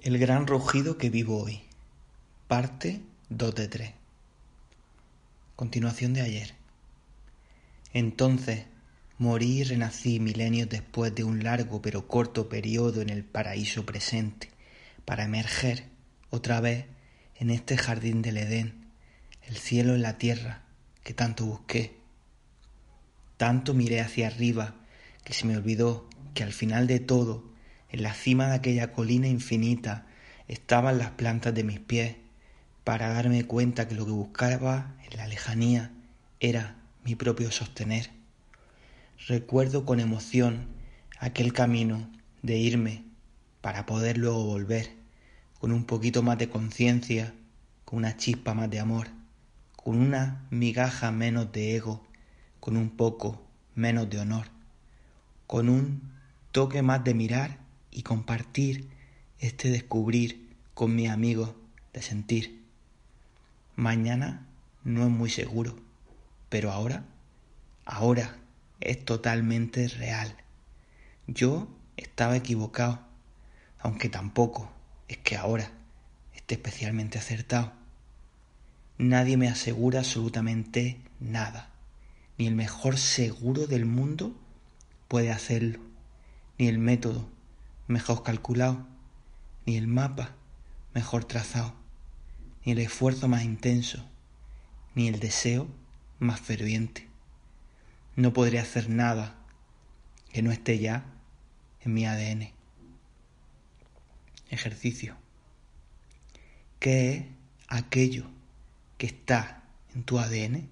El gran rugido que vivo hoy. Parte 2 de 3. Continuación de ayer. Entonces, morí y renací milenios después de un largo pero corto periodo en el paraíso presente, para emerger otra vez en este jardín del Edén, el cielo en la tierra que tanto busqué. Tanto miré hacia arriba que se me olvidó que al final de todo en la cima de aquella colina infinita estaban las plantas de mis pies para darme cuenta que lo que buscaba en la lejanía era mi propio sostener. Recuerdo con emoción aquel camino de irme para poder luego volver con un poquito más de conciencia, con una chispa más de amor, con una migaja menos de ego, con un poco menos de honor, con un toque más de mirar y compartir este descubrir con mi amigo de sentir. Mañana no es muy seguro, pero ahora, ahora es totalmente real. Yo estaba equivocado, aunque tampoco es que ahora esté especialmente acertado. Nadie me asegura absolutamente nada, ni el mejor seguro del mundo puede hacerlo, ni el método mejor calculado, ni el mapa mejor trazado, ni el esfuerzo más intenso, ni el deseo más ferviente. No podré hacer nada que no esté ya en mi ADN. Ejercicio. ¿Qué es aquello que está en tu ADN?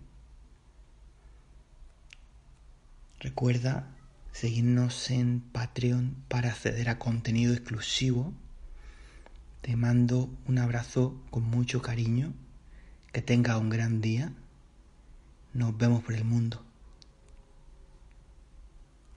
Recuerda seguirnos en Patreon para acceder a contenido exclusivo. Te mando un abrazo con mucho cariño. Que tenga un gran día. Nos vemos por el mundo.